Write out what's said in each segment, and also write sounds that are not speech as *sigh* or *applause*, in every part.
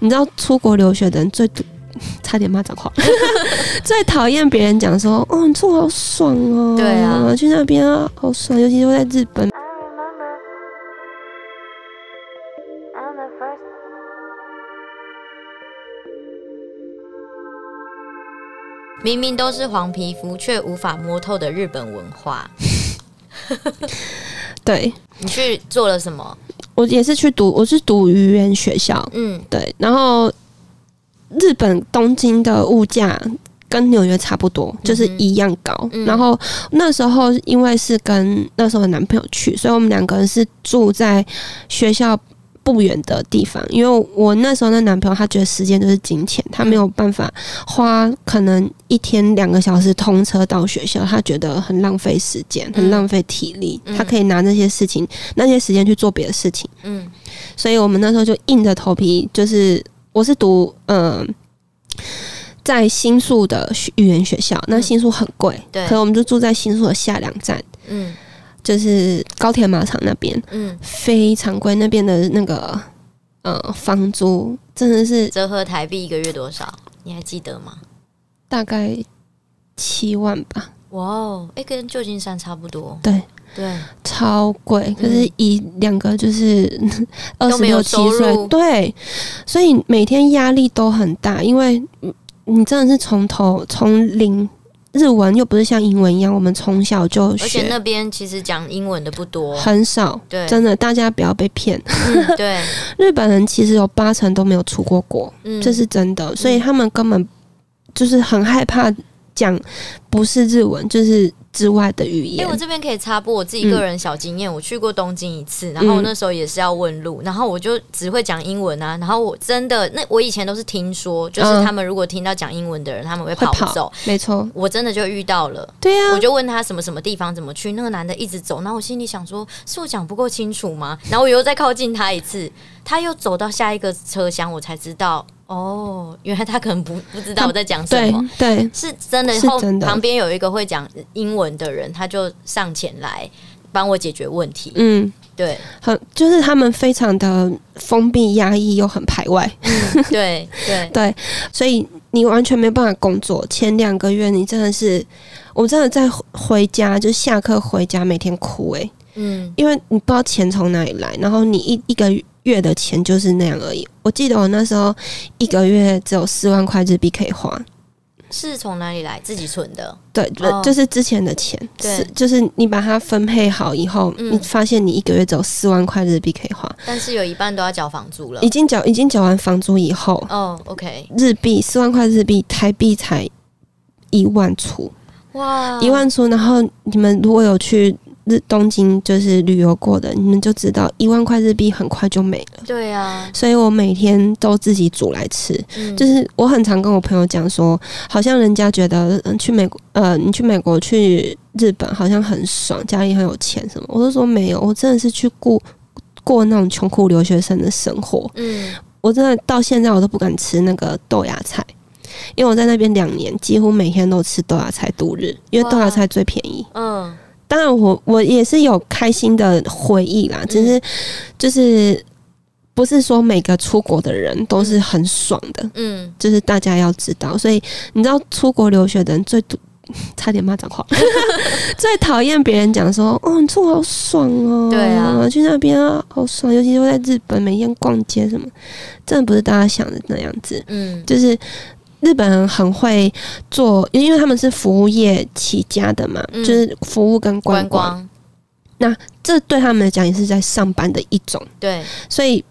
你知道出国留学的人最差点骂脏话，*laughs* 最讨厌别人讲说：“哦，你出国好爽哦！”对啊，去那边啊，好爽，尤其是在日本。明明都是黄皮肤，却无法摸透的日本文化。*laughs* 对，你去做了什么？我也是去读，我是读语言学校。嗯，对。然后日本东京的物价跟纽约差不多，就是一样高。嗯、然后那时候因为是跟那时候的男朋友去，所以我们两个人是住在学校不远的地方，因为我那时候那男朋友他觉得时间就是金钱，他没有办法花可能一天两个小时通车到学校，他觉得很浪费时间，很浪费体力，他可以拿那些事情那些时间去做别的事情。嗯，所以我们那时候就硬着头皮，就是我是读嗯在新宿的语言学校，那新宿很贵，对，可是我们就住在新宿的下两站，嗯。就是高铁马场那边，嗯，非常贵。那边的那个呃房租真的是折合台币一个月多少？你还记得吗？大概七万吧。哇哦，哎，跟旧金山差不多。对对，超贵。可是，以两个就是二十六七岁，对，所以每天压力都很大，因为你真的是从头从零。日文又不是像英文一样，我们从小就学。而且那边其实讲英文的不多，很少。对，真的，大家不要被骗。嗯，对，*laughs* 日本人其实有八成都没有出过国，嗯，这是真的，所以他们根本就是很害怕讲不是日文，就是。之外的语言，因为我这边可以插播我自己个人小经验。嗯、我去过东京一次，然后我那时候也是要问路，然后我就只会讲英文啊。然后我真的，那我以前都是听说，就是他们如果听到讲英文的人，他们会跑走。没错，我真的就遇到了。对呀、啊，我就问他什么什么地方怎么去，那个男的一直走，然后我心里想说，是我讲不够清楚吗？然后我又再靠近他一次，他又走到下一个车厢，我才知道。哦，原来他可能不不知道我在讲什么，对，对是真的。后旁边有一个会讲英文的人，他就上前来帮我解决问题。嗯，对，很就是他们非常的封闭、压抑又很排外。嗯、对 *laughs* 对对，所以你完全没办法工作。前两个月你真的是，我真的在回家就下课回家，每天哭哎、欸。嗯，因为你不知道钱从哪里来，然后你一一个月。的钱就是那样而已。我记得我那时候一个月只有四万块日币可以花，是从哪里来？自己存的？对，哦、就是之前的钱。对，就是你把它分配好以后，嗯、你发现你一个月只有四万块日币可以花，但是有一半都要缴房租了。已经缴，已经缴完房租以后，哦，OK，日币四万块日币，台币才一万出，哇，一万出。然后你们如果有去。日东京就是旅游过的，你们就知道一万块日币很快就没了。对啊，所以我每天都自己煮来吃。嗯、就是我很常跟我朋友讲说，好像人家觉得去美国，呃，你去美国去日本好像很爽，家里很有钱什么。我都说没有，我真的是去过过那种穷苦留学生的生活。嗯，我真的到现在我都不敢吃那个豆芽菜，因为我在那边两年，几乎每天都吃豆芽菜度日，因为豆芽菜最便宜。嗯。当然我，我我也是有开心的回忆啦，只是就是不是说每个出国的人都是很爽的，嗯，就是大家要知道，所以你知道出国留学的人最 *laughs* 差点骂脏话，*laughs* 最讨厌别人讲说哦，你出国好爽哦，对啊，去那边啊好爽，尤其是在日本每天逛街什么，真的不是大家想的那样子，嗯，就是。日本人很会做，因为他们是服务业起家的嘛，嗯、就是服务跟观光。观光。那这对他们来讲也是在上班的一种。对，所以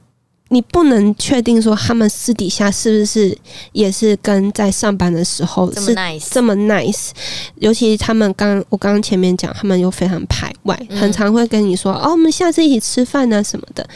你不能确定说他们私底下是不是也是跟在上班的时候是这么 nice。尤其他们刚我刚刚前面讲，他们又非常排外，嗯、很常会跟你说：“哦，我们下次一起吃饭啊什么的。”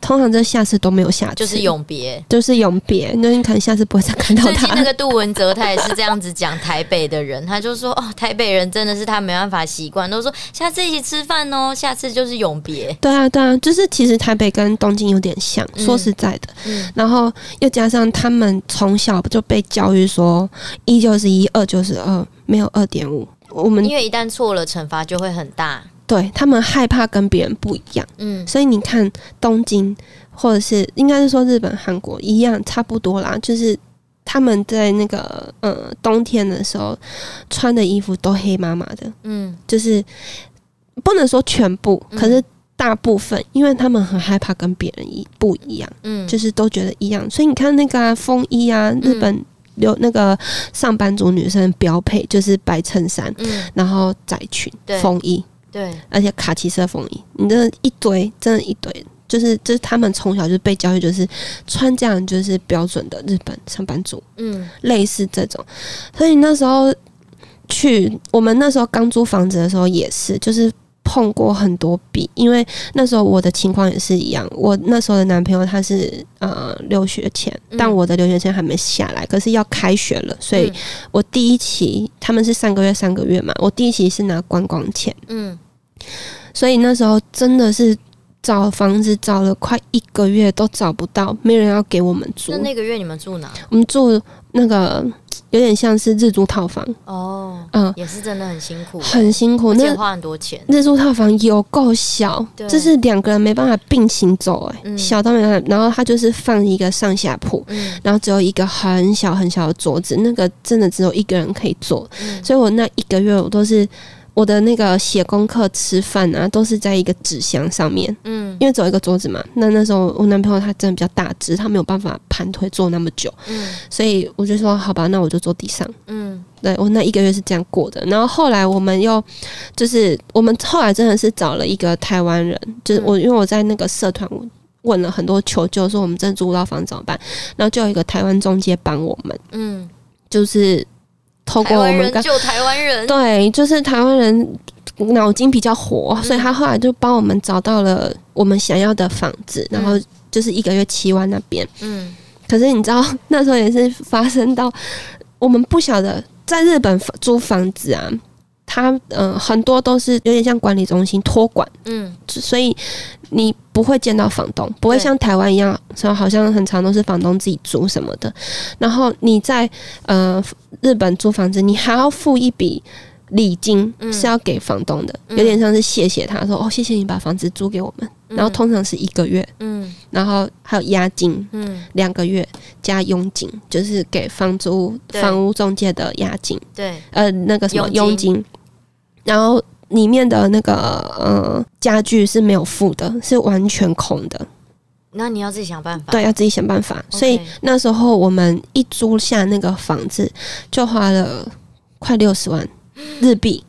通常这下次都没有下次，就是永别，就是永别。那你可能下次不会再看到他。最近那个杜文泽，他也是这样子讲台北的人，他就说：“哦，台北人真的是他没办法习惯，都说下次一起吃饭哦，下次就是永别。”对啊，对啊，就是其实台北跟东京有点像，嗯、说实在的。嗯。然后又加上他们从小就被教育说一就是一，二就是二，没有二点五。我们因为一旦错了，惩罚就会很大。对，他们害怕跟别人不一样，嗯，所以你看东京或者是应该是说日本、韩国一样差不多啦，就是他们在那个呃冬天的时候穿的衣服都黑麻麻的，嗯，就是不能说全部，可是大部分，因为他们很害怕跟别人一不一样，嗯，就是都觉得一样，所以你看那个、啊、风衣啊，日本有那个上班族女生标配就是白衬衫，嗯，然后窄裙、风衣，对，而且卡其色风衣，你的一堆，真的一堆。就是，就是他们从小就被教育，就是穿这样就是标准的日本上班族，嗯，类似这种。所以那时候去，我们那时候刚租房子的时候也是，就是碰过很多笔，因为那时候我的情况也是一样。我那时候的男朋友他是呃留学签，但我的留学签还没下来，可是要开学了，所以我第一期他们是三个月三个月嘛，我第一期是拿观光签，嗯，所以那时候真的是。找房子找了快一个月都找不到，没人要给我们住。那那个月你们住哪？我们住那个有点像是日租套房哦，嗯，也是真的很辛苦，很辛苦，那花很多钱。日租套房有够小，就是两个人没办法并行走，欸，哎，嗯，小到没办法。然后他就是放一个上下铺，嗯，然后只有一个很小很小的桌子，那个真的只有一个人可以坐。嗯，所以我那一个月我都是。我的那个写功课、吃饭啊，都是在一个纸箱上面。嗯，因为只有一个桌子嘛。那那时候我男朋友他真的比较大只，他没有办法盘腿坐那么久。嗯，所以我就说好吧，那我就坐地上。嗯，对，我那一个月是这样过的。然后后来我们又就是我们后来真的是找了一个台湾人，就是我因为我在那个社团问了很多求救，说我们真的租不到房怎么办？然后就有一个台湾中介帮我们。嗯，就是。透过我们救台湾人，对，就是台湾人脑筋比较活，嗯，所以他后来就帮我们找到了我们想要的房子，嗯，然后就是一个月七万那边。嗯，可是你知道 *laughs* 那时候也是发生到我们不晓得在日本租房子啊。他嗯、呃，很多都是有点像管理中心托管，嗯，所以你不会见到房东，不会像台湾一样，说好像很常都是房东自己租什么的。然后你在呃日本租房子，你还要付一笔礼金，是要给房东的，有点像是谢谢他说哦，谢谢你把房子租给我们。然后通常是一个月，嗯，然后还有押金，嗯，两个月加佣金，就是给房租房屋中介的押金，对，呃，那个什么佣金。然后里面的那个呃家具是没有付的，是完全空的。那你要自己想办法。对，要自己想办法。所以那时候我们一租下那个房子，就花了快六十万 *gasps* 日币。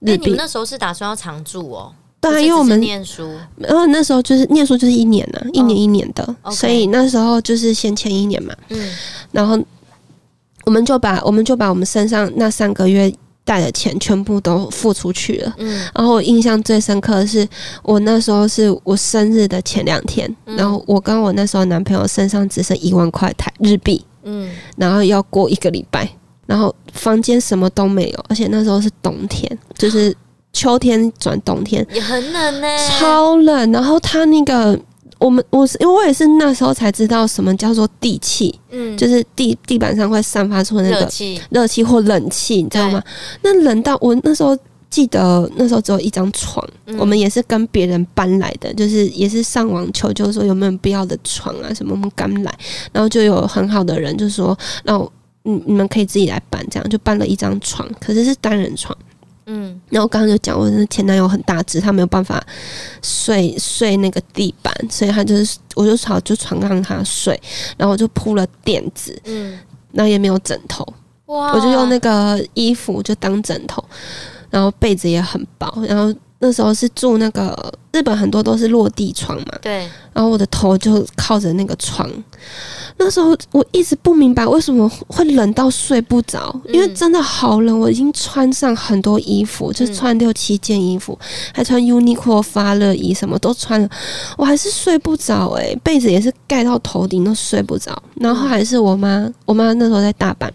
日币。你们那时候是打算要常住哦？对啊，因为我们念书，然后那时候就是念书就是一年呢、啊，一年一年的，oh. 所以那时候就是先签一年嘛。嗯。然后我们就把我们就把我们身上那三个月。带的钱全部都付出去了，嗯，然后我印象最深刻的是，我那时候是我生日的前两天，嗯，然后我跟我那时候男朋友身上只剩一万块台日币，嗯，然后要过一个礼拜，然后房间什么都没有，而且那时候是冬天，就是秋天转冬天，也很冷呢，超冷，然后他那个。我们我是因为我也是那时候才知道什么叫做地气，嗯，就是地地板上会散发出那个热气、或冷气，你知道吗？那冷到我那时候记得那时候只有一张床，嗯，我们也是跟别人搬来的，就是也是上网求救说有没有必要的床啊什么，我们刚来，然后就有很好的人就说，那你你们可以自己来搬，这样就搬了一张床，可是是单人床。嗯，然后刚刚就讲，我的前男友很大只，他没有办法睡睡那个地板，所以他就是，我就朝就床让他睡，然后我就铺了垫子，嗯，然后也没有枕头，哇，我就用那个衣服就当枕头，然后被子也很薄，然后那时候是住那个日本很多都是落地窗嘛，对，然后我的头就靠着那个窗。那时候我一直不明白为什么会冷到睡不着，因为真的好冷。我已经穿上很多衣服，就穿六七件衣服，还穿 Uniqlo 发热衣，什么都穿了，我还是睡不着。诶，被子也是盖到头顶都睡不着。然后还是我妈，我妈那时候在大阪，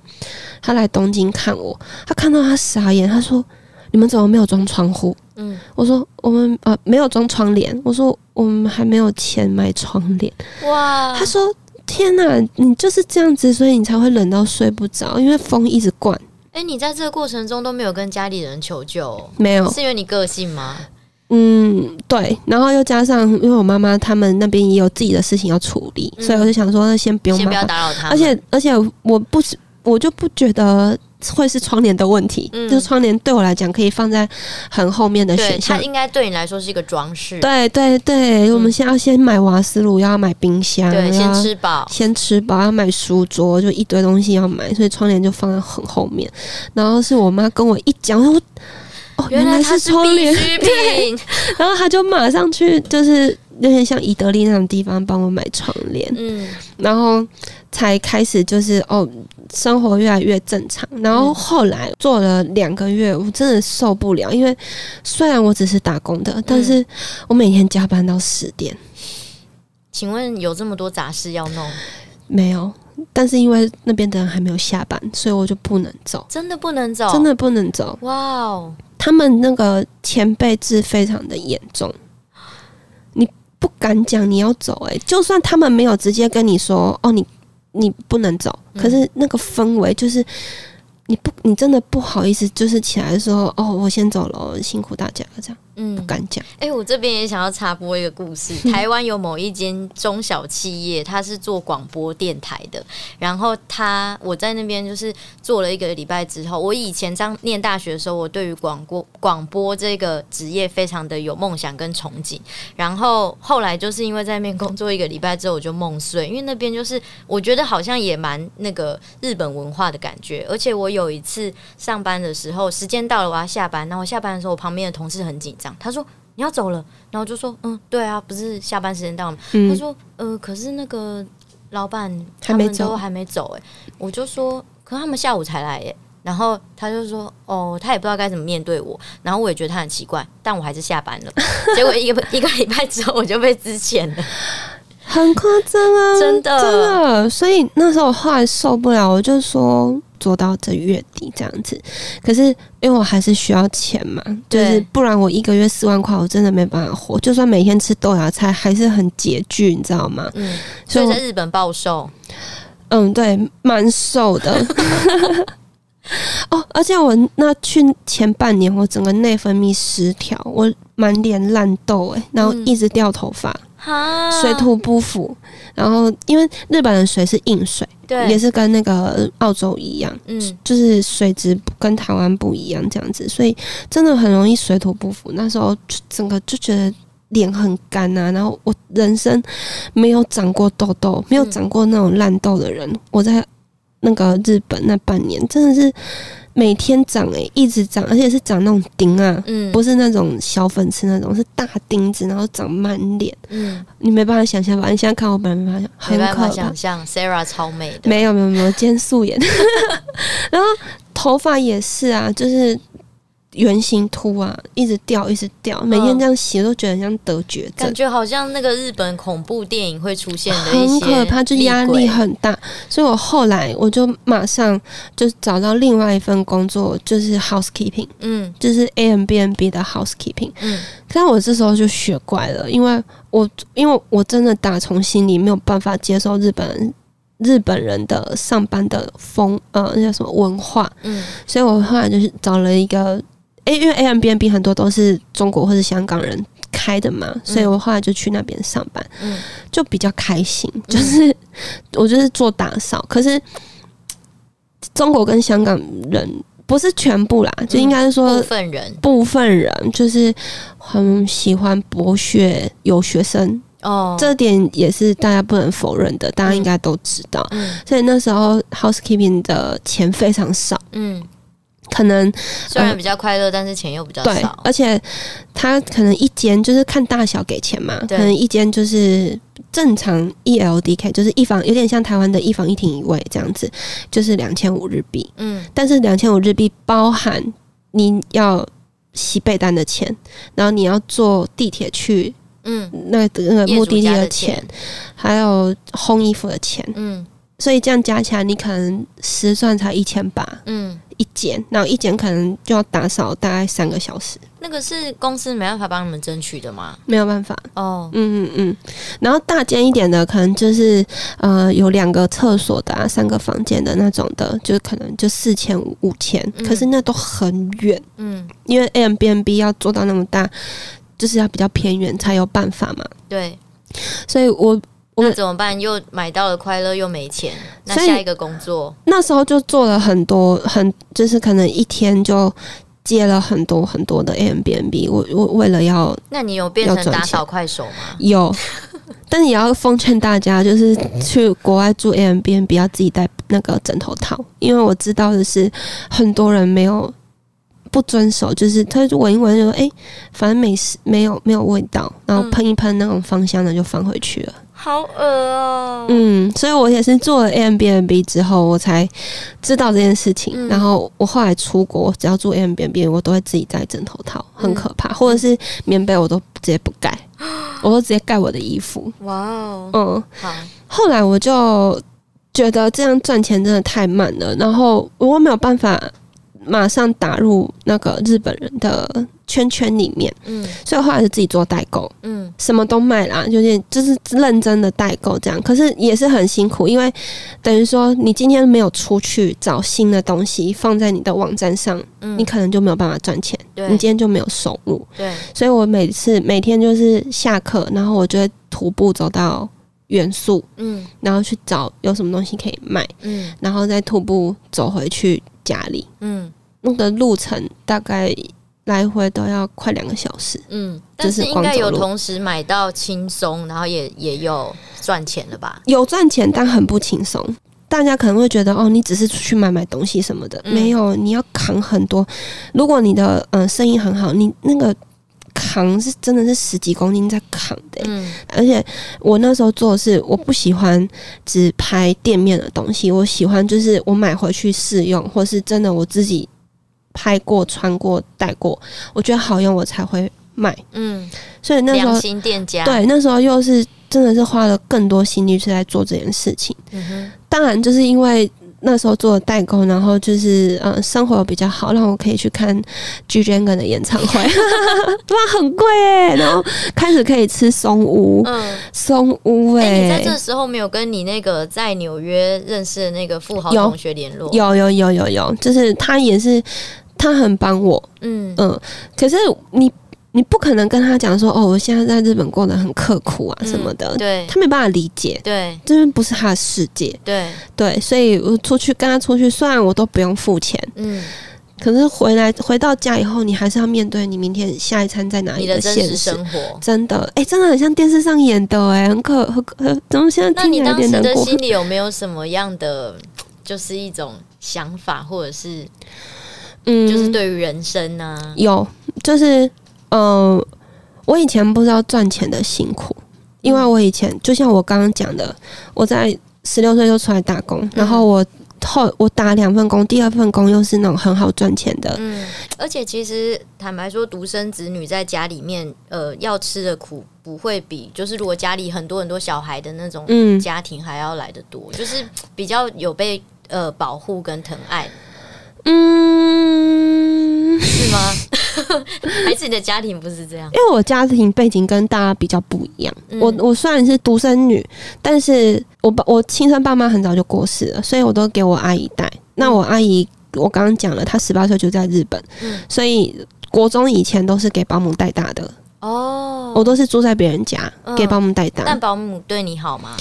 她来东京看我，她看到她傻眼，她说：“你们怎么没有装窗户？”嗯，我说：“我们呃没有装窗帘。”我说：“我们还没有钱买窗帘。”哇，他说。天呐，你就是这样子，所以你才会冷到睡不着，因为风一直灌。哎、欸，你在这个过程中都没有跟家里人求救？没有，是因为你个性吗？嗯，对，然后又加上，因为我妈妈他们那边也有自己的事情要处理，嗯、所以我就想说，那先不用，先不要打扰他。而且，而且，我不是，我就不觉得会是窗帘的问题，嗯、就是窗帘对我来讲可以放在很后面的选项，它应该对你来说是一个装饰。对对对，嗯、我们现在要先买瓦斯炉，要买冰箱，对，先吃饱，先吃饱，要买书桌，就一堆东西要买，所以窗帘就放在很后面。然后是我妈跟我一讲，我。哦，原来是窗帘，对，*laughs* 然后她就马上去，就是有点像宜德利那种地方帮我买窗帘，嗯，然后才开始就是哦，生活越来越正常。然后后来做了两个月，我真的受不了，因为虽然我只是打工的，但是我每天加班到十点。请问有这么多杂事要弄？没有，但是因为那边的人还没有下班，所以我就不能走，真的不能走，真的不能走。哇哦！他们那个前辈制非常的严重，你不敢讲你要走哎，就算他们没有直接跟你说哦，你你不能走，可是那个氛围就是。你不，你真的不好意思，就是起来的时候哦，我先走了，辛苦大家了，这样，嗯，不敢讲。哎、欸，我这边也想要插播一个故事。*laughs* 台湾有某一间中小企业，它是做广播电台的。然后他，我在那边就是做了一个礼拜之后，我以前在念大学的时候，我对于广播广播这个职业非常的有梦想跟憧憬。然后后来就是因为在那边工作一个礼拜之后，我就梦碎，因为那边就是我觉得好像也蛮那个日本文化的感觉，而且我有。有一次上班的时候，时间到了，我要下班。然后我下班的时候，我旁边的同事很紧张，他说：“你要走了。”然后我就说：“嗯，对啊，不是下班时间到了吗？”嗯、他说：“呃，可是那个老板他们都还没走。”哎，我就说：“可是他们下午才来耶。”然后他就说：“哦，他也不知道该怎么面对我。”然后我也觉得他很奇怪，但我还是下班了。结果一个 *laughs* 一个礼拜之后，我就被支遣了。很夸张啊，真的真的，所以那时候我后来受不了，我就说做到这月底这样子。可是因为我还是需要钱嘛，就是不然我一个月四万块，我真的没办法活。就算每天吃豆芽菜，还是很拮据，你知道吗？嗯，所以在日本暴瘦，嗯，对，蛮瘦的。*laughs* 哦，而且我那去前半年，我整个内分泌失调，我满脸烂痘，哎，然后一直掉头发。嗯水土不服，然后因为日本的水是硬水，对，也是跟那个澳洲一样，嗯，就是水质跟台湾不一样这样子，所以真的很容易水土不服。那时候整个就觉得脸很干啊，然后我人生没有长过痘痘，没有长过那种烂痘的人，我在那个日本那半年真的是。每天长诶、欸，一直长，而且是长那种钉啊，嗯，不是那种小粉刺那种，是大钉子，然后长满脸，嗯，你没办法想象吧？你现在看我本人，没办法想，没办法想象，Sarah 超美的，没有没有没有，今天素颜，*laughs* 然后头发也是啊，就是。圆形凸啊，一直掉，一直掉，每天这样洗都觉得像得绝症，感觉好像那个日本恐怖电影会出现的，很可怕，就压力很大。所以我后来我就马上就找到另外一份工作，就是 housekeeping，嗯，就是 Airbnb 的 housekeeping，嗯。可是我这时候就学乖了，因为我因为我真的打从心里没有办法接受日本日本人的上班的风，呃，那叫什么文化，嗯，所以我后来就是找了一个。因为 Airbnb 很多都是中国或是香港人开的嘛，嗯、所以我后来就去那边上班，嗯、就比较开心。就是、嗯、我就是做打扫，可是中国跟香港人不是全部啦，就应该是说部分人，部分人就是很喜欢博学有学生。哦，这点也是大家不能否认的，大家应该都知道。嗯、所以那时候 housekeeping 的钱非常少，嗯。可能虽然比较快乐，呃、但是钱又比较少。对，而且他可能一间就是看大小给钱嘛，可能一间就是正常 E L D K，就是一房有点像台湾的一房一厅一卫这样子，就是两千五日币。嗯，但是两千五日币包含你要洗被单的钱，然后你要坐地铁去，嗯，那个那个目的地的钱，的钱。还有烘衣服的钱，嗯，所以这样加起来，你可能实算才一千八，嗯。一间，然后一间可能就要打扫大概三个小时。那个是公司没办法帮你们争取的吗？没有办法哦。嗯嗯嗯。然后大间一点的，可能就是呃有两个厕所的啊，三个房间的那种的，就可能就四千五五千。可是那都很远。嗯。因为 Airbnb 要做到那么大，就是要比较偏远才有办法嘛。对，所以我我那怎么办？又买到了快乐，又没钱，那下一个工作那时候就做了很多，很就是可能一天就接了很多很多的 Airbnb。我我为了要，那你有变成打扫快手吗？有。*laughs* 但也要奉劝大家，就是去国外住 Airbnb，不要自己带那个枕头套，因为我知道的是很多人没有不遵守，就是他就闻一闻就说，哎、欸，反正没事，没有没有味道，然后喷一喷那种芳香的就放回去了。好恶哦、喔。嗯，所以我也是做了 Airbnb 之后，我才知道这件事情。嗯、然后我后来出国，只要住 Airbnb，我都会自己带枕头套，很可怕，嗯、或者是棉被，我都直接不盖，*gasps* 我都直接盖我的衣服。哇哦，嗯，好。后来我就觉得这样赚钱真的太慢了，然后我没有办法马上打入那个日本人的。圈圈里面，嗯，所以后来是自己做代购，嗯，什么都卖啦，就是就是认真的代购这样。可是也是很辛苦，因为等于说你今天没有出去找新的东西放在你的网站上，嗯，你可能就没有办法赚钱，对，你今天就没有收入，对。所以我每次每天就是下课，然后我就会徒步走到元素，嗯，然后去找有什么东西可以卖，嗯，然后再徒步走回去家里，嗯，那个路程大概。来回都要快两个小时，嗯，但是应该有同时买到轻松，然后也也有赚钱了吧？有赚钱，但很不轻松。大家可能会觉得，哦，你只是出去买买东西什么的，嗯、没有，你要扛很多。如果你的嗯、呃、生意很好，你那个扛是真的是十几公斤在扛的、欸，嗯。而且我那时候做的是，我不喜欢只拍店面的东西，我喜欢就是我买回去试用，或是真的我自己。拍过、穿过、戴过，我觉得好用，我才会卖。嗯，所以那时候良心店家对，那时候又是真的是花了更多心力是在做这件事情。嗯哼，当然就是因为那时候做了代购，然后就是呃生活比较好，让我可以去看 G Dragon 的演唱会，*laughs* 哇，很贵哎、欸！然后开始可以吃松屋，嗯，松屋哎、欸，你在这时候没有跟你那个在纽约认识的那个富豪同学联络？有有有有有，就是他也是。他很帮我，嗯。嗯，可是你你不可能跟他讲说，哦，我现在在日本过得很刻苦啊什么的，嗯、对，他没办法理解，对，这边不是他的世界，对。对，所以我出去跟他出去，虽然我都不用付钱，嗯，可是回来回到家以后，你还是要面对你明天下一餐在哪里的现实。生活，真的，哎、欸，真的很像电视上演的、欸，哎，很可很可，怎么现在听起来有点难过？那你当时的心里有没有什么样的，就是一种想法，或者是？嗯，就是对于人生呢、啊，有，就是，呃，我以前不知道赚钱的辛苦，因为我以前就像我刚刚讲的，我在十六岁就出来打工，嗯、然后我后我打两份工，第二份工又是那种很好赚钱的，嗯，而且其实坦白说，独生子女在家里面，呃，要吃的苦不会比就是如果家里很多很多小孩的那种家庭还要来得多，嗯、就是比较有被呃保护跟疼爱。嗯？*laughs* 还是你的家庭不是这样？因为我家庭背景跟大家比较不一样。嗯、我我虽然是独生女，但是我爸我亲生爸妈很早就过世了，所以我都给我阿姨带。嗯、那我阿姨，我刚刚讲了，她十八岁就在日本，嗯、所以国中以前都是给保姆带大的。哦，我都是住在别人家，嗯、给保姆带大。但保姆对你好吗？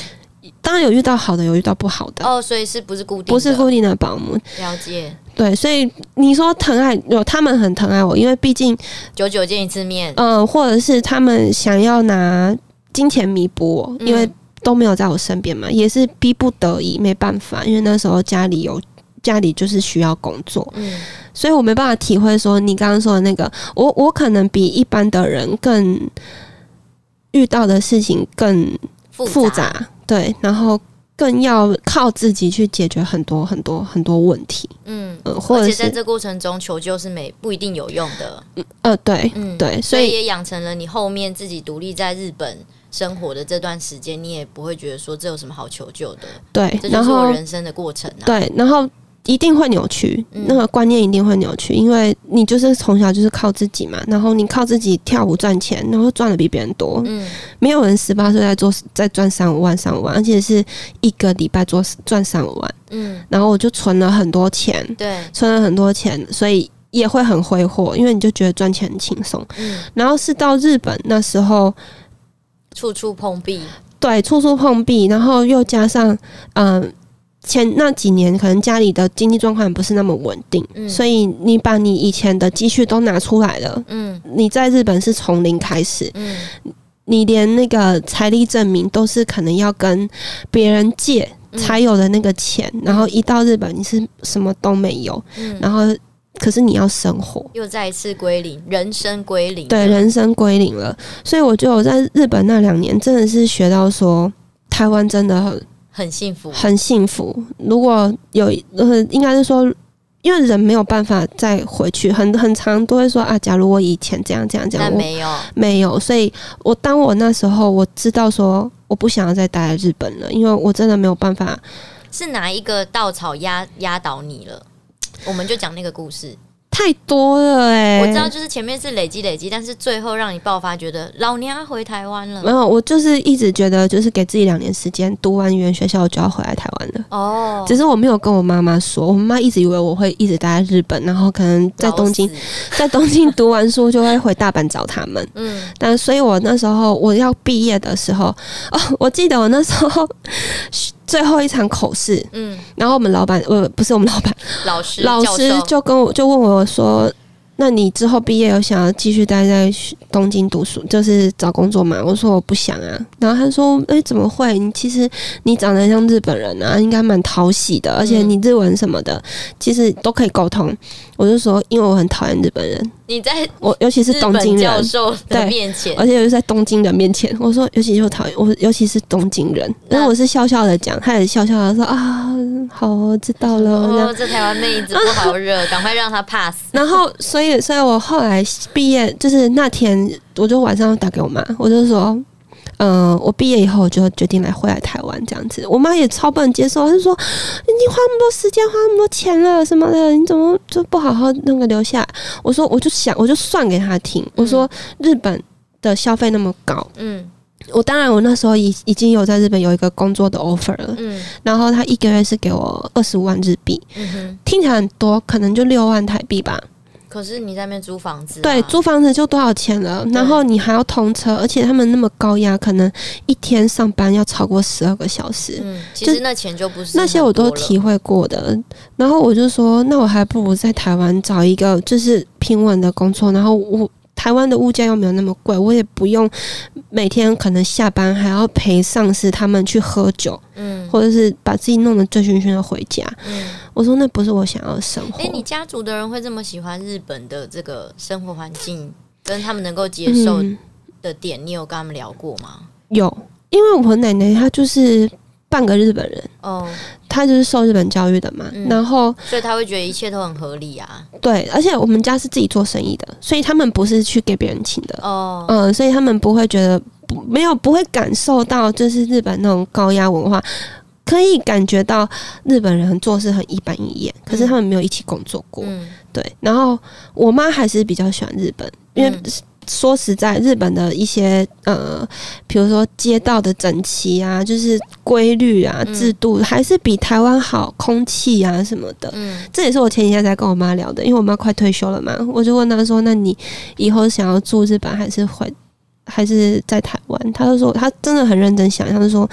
当然有遇到好的，有遇到不好的。哦，所以是不是固定的？不是固定的保姆。了解。对，所以你说疼爱有他们很疼爱我，因为毕竟久久见一次面，嗯、呃，或者是他们想要拿金钱弥补我，因为都没有在我身边嘛，也是逼不得已，没办法，因为那时候家里有家里就是需要工作，嗯，所以我没办法体会说你刚刚说的那个，我我可能比一般的人更遇到的事情更复杂，复杂，对，然后。更要靠自己去解决很多很多很多问题，嗯，或者是在这过程中求救是没不一定有用的，嗯，呃，对，嗯，对，所以也养成了你后面自己独立在日本生活的这段时间，你也不会觉得说这有什么好求救的，对，这就是我人生的过程啊，对，然后。一定会扭曲，那个观念一定会扭曲，因为你就是从小就是靠自己嘛，然后你靠自己跳舞赚钱，然后赚的比别人多，嗯，没有人十八岁在做在赚三五万三五万，而且是一个礼拜做赚三五万，嗯，然后我就存了很多钱，对，存了很多钱，所以也会很挥霍，因为你就觉得赚钱很轻松。嗯，然后是到日本那时候，处处碰壁，对，处处碰壁，然后又加上嗯。呃前那几年，可能家里的经济状况不是那么稳定，嗯，所以你把你以前的积蓄都拿出来了，嗯，你在日本是从零开始，嗯，你连那个财力证明都是可能要跟别人借才有的那个钱，嗯，然后一到日本你是什么都没有，嗯，然后可是你要生活，又再一次归零，人生归零，对，人生归零了，所以我觉得我在日本那两年真的是学到说，台湾真的很。幸福，很幸福。如果有呃，应该是说，因为人没有办法再回去，很很长都会说啊，假如我以前这样这样这样，但没有没有。所以我当我那时候我知道说，我不想要再待在日本了，因为我真的没有办法。是哪一个稻草压压倒你了？我们就讲那个故事。太多了哎、欸！我知道，就是前面是累积累积，但是最后让你爆发，觉得老娘要回台湾了。没有，我就是一直觉得，就是给自己两年时间，读完语言学校我就要回来台湾了。哦，只是我没有跟我妈妈说，我妈一直以为我会一直待在日本，然后可能在东京，在东京读完书就会回大阪找他们。*laughs* 嗯，但所以我那时候我要毕业的时候，哦，我记得我那时候。最后一场口试，嗯，然后我们老板，呃，不是我们老板，老师，老师就跟我就问我说。那你之后毕业有想要继续待在东京读书，就是找工作吗？我说我不想啊。然后他说：“哎、欸，怎么会？你其实你长得像日本人啊，应该蛮讨喜的，而且你日文什么的，其实都可以沟通。”我就说：“因为我很讨厌日本人。”你在我尤其是东京人教授的面前，而且又是在东京人面前，我说尤其就讨厌我，尤其是东京人。然后我是笑笑的讲，他也笑笑的说：“啊，好，我知道了。哦”这台湾妹子不好惹，赶快让他 pass。*laughs* 然后所以。所以，我后来毕业，就是那天，我就晚上打给我妈，我就说，嗯、呃，我毕业以后，我就决定来回来台湾这样子。我妈也超不能接受，她就说，你花那么多时间，花那么多钱了，什么的，你怎么就不好好那个留下？我说，我就想，我就算给她听，我说日本的消费那么高，嗯。我当然，我那时候已已经有在日本有一个工作的 offer 了，嗯，然后他一个月是给我二十五万日币，嗯，听起来很多，可能就六万台币吧。可是你在那边租房子，啊，对，租房子就多少钱了？然后你还要通车，而且他们那么高压，可能一天上班要超过十二个小时。嗯，其实那钱就不是那些我都体会过的。然后我就说，那我还不如在台湾找一个就是平稳的工作，然后我。台湾的物价又没有那么贵，我也不用每天可能下班还要陪上司他们去喝酒，嗯，或者是把自己弄得醉醺醺的回家。嗯，我说那不是我想要的生活。诶，你家族的人会这么喜欢日本的这个生活环境，跟他们能够接受的点，你有跟他们聊过吗？有，因为我奶奶她就是。半个日本人哦，他就是受日本教育的嘛，嗯、然后所以他会觉得一切都很合理啊。对，而且我们家是自己做生意的，所以他们不是去给别人请的哦。嗯，所以他们不会觉得没有不会感受到就是日本那种高压文化，可以感觉到日本人做事很一板一眼，可是他们没有一起工作过。嗯，对。然后我妈还是比较喜欢日本，因为。说实在，日本的一些呃，比如说街道的整齐啊，就是规律啊、制度，还是比台湾好，空气啊什么的。嗯，这也是我前几天在跟我妈聊的，因为我妈快退休了嘛，我就问她说：“那你以后想要住日本，还是回，还是在台湾？”她就说：“她真的很认真想，她就说，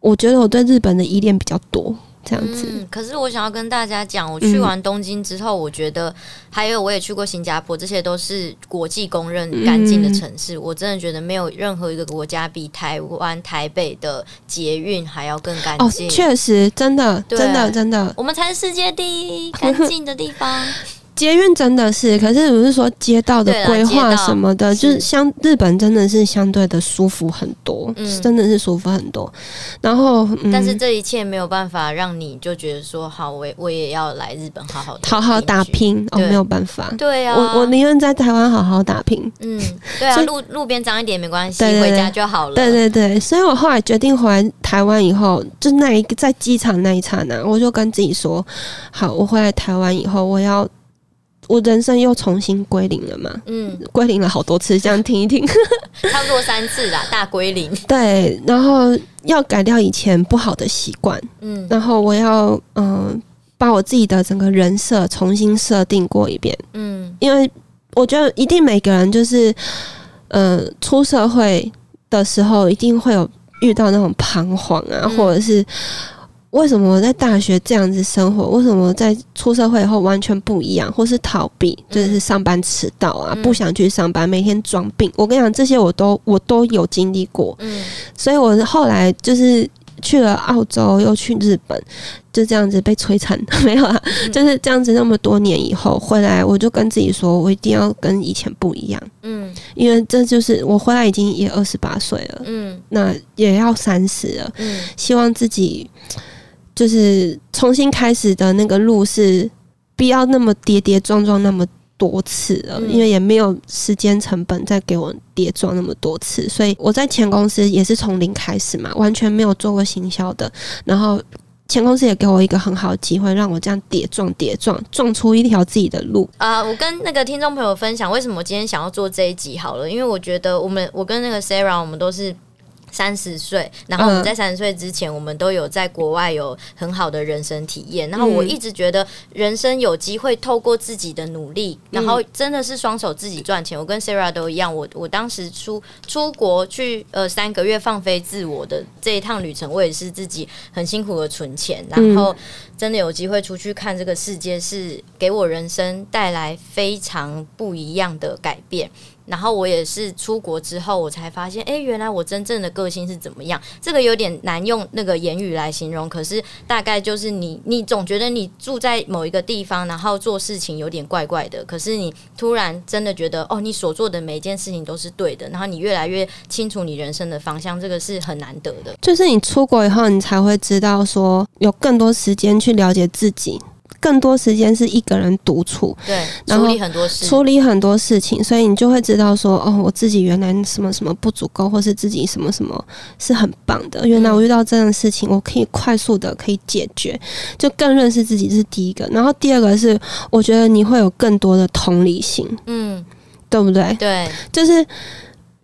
我觉得我对日本的依恋比较多。”这样子，嗯，可是我想要跟大家讲，我去完东京之后，我觉得还有我也去过新加坡，这些都是国际公认干净的城市。我真的觉得没有任何一个国家比台湾台北的捷运还要更干净。哦，确实，真的，真的，真的，我们才是世界第一干净的地方。*laughs* 捷运真的是，可是不是说街道的规划什么的，就是相日本真的是相对的舒服很多，嗯，真的是舒服很多。然后，嗯，但是这一切没有办法让你就觉得说，好，我我也要来日本好好好好打拼哦，没有办法，对啊，我我宁愿在台湾好好打拼，嗯，对啊，路路边脏一点没关系，回家就好了，对对对，所以我后来决定回来台湾以后，就那一个在机场那一刹那，我就跟自己说，好，我回来台湾以后，我要。我人生又重新归零了嘛？嗯，归零了好多次，这样听一听，*laughs* 差不多三次啦，大归零。*laughs* 对，然后要改掉以前不好的习惯，嗯，然后我要嗯把我自己的整个人设重新设定过一遍。嗯，因为我觉得一定每个人就是，呃，出社会的时候一定会有遇到那种彷徨啊，嗯、或者是。为什么我在大学这样子生活？为什么在出社会以后完全不一样？或是逃避，就是上班迟到啊，嗯、不想去上班，每天装病。我跟你讲，这些我都我都有经历过。嗯，所以我后来就是去了澳洲，又去日本，就这样子被摧残。*laughs* 没有啊，就是这样子。那么多年以后回来，我就跟自己说，我一定要跟以前不一样。嗯，因为这就是我回来已经也二十八岁了。嗯，那也要三十了。嗯，希望自己。就是重新开始的那个路是不要那么跌跌撞撞那么多次了，因为也没有时间成本再给我跌撞那么多次，所以我在前公司也是从零开始嘛，完全没有做过行销的，然后前公司也给我一个很好的机会，让我这样跌撞跌撞撞出一条自己的路。啊，我跟那个听众朋友分享为什么我今天想要做这一集好了，因为我觉得我们我跟那个 Sarah 我们都是。三十岁，然后我们在三十岁之前，我们都有在国外有很好的人生体验。然后我一直觉得，人生有机会透过自己的努力，然后真的是双手自己赚钱。我跟 Sarah 都一样，我我当时出出国去呃三个月放飞自我的这一趟旅程，我也是自己很辛苦的存钱，然后真的有机会出去看这个世界，是给我人生带来非常不一样的改变。然后我也是出国之后，我才发现，哎，原来我真正的个性是怎么样。这个有点难用那个言语来形容，可是大概就是你，你总觉得你住在某一个地方，然后做事情有点怪怪的。可是你突然真的觉得，哦，你所做的每一件事情都是对的，然后你越来越清楚你人生的方向，这个是很难得的。就是你出国以后，你才会知道说，有更多时间去了解自己。更多时间是一个人独处，对，然后处理很多事，处理很多事情，所以你就会知道说，哦，我自己原来什么什么不足够，或是自己什么什么是很棒的。原来我遇到这样的事情，我可以快速的可以解决，就更认识自己，这是第一个。然后第二个是，我觉得你会有更多的同理心，嗯，对不对？对，就是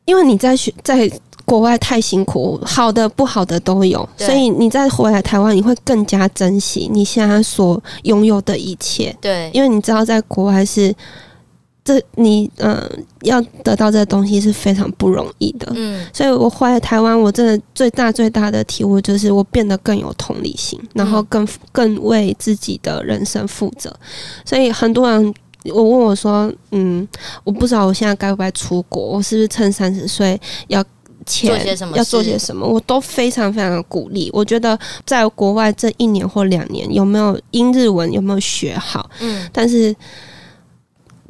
因为你在学在。国外太辛苦，好的不好的都有，所以你再回来台湾，你会更加珍惜你现在所拥有的一切。对，因为你知道在国外是这你嗯、呃、要得到这个东西是非常不容易的。嗯，所以我回来台湾，我真的最大最大的体悟就是我变得更有同理心，然后更更为自己的人生负责。所以很多人我问我说，嗯，我不知道我现在该不该出国，我是不是趁三十岁要。做些什么？要做些什么？我都非常非常的鼓励。我觉得在国外这一年或两年，有没有英日文有没有学好？嗯，但是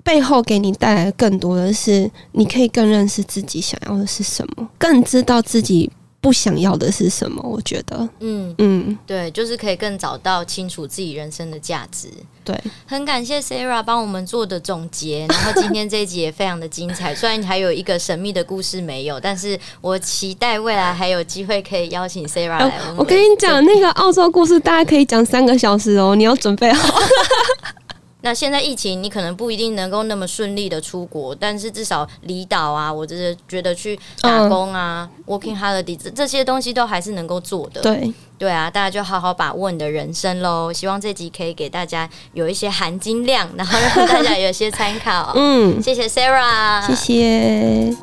背后给你带来更多的是，你可以更认识自己想要的是什么，更知道自己。不想要的是什么？我觉得，嗯嗯，对，就是可以更找到清楚自己人生的价值。对，很感谢 Sarah 帮我们做的总结。然后今天这一集也非常的精彩，*laughs* 虽然还有一个神秘的故事没有，但是我期待未来还有机会可以邀请 Sarah 来。我我跟你讲，那个澳洲故事大概可以讲三个小时哦，你要准备好。*laughs* 那现在疫情，你可能不一定能够那么顺利的出国，但是至少离岛啊，我就是觉得去打工啊、嗯、，working holiday 这这些东西都还是能够做的。对对啊，大家就好好把握你的人生喽。希望这集可以给大家有一些含金量，然后让大家有一些参考。嗯，谢谢 Sarah，谢谢。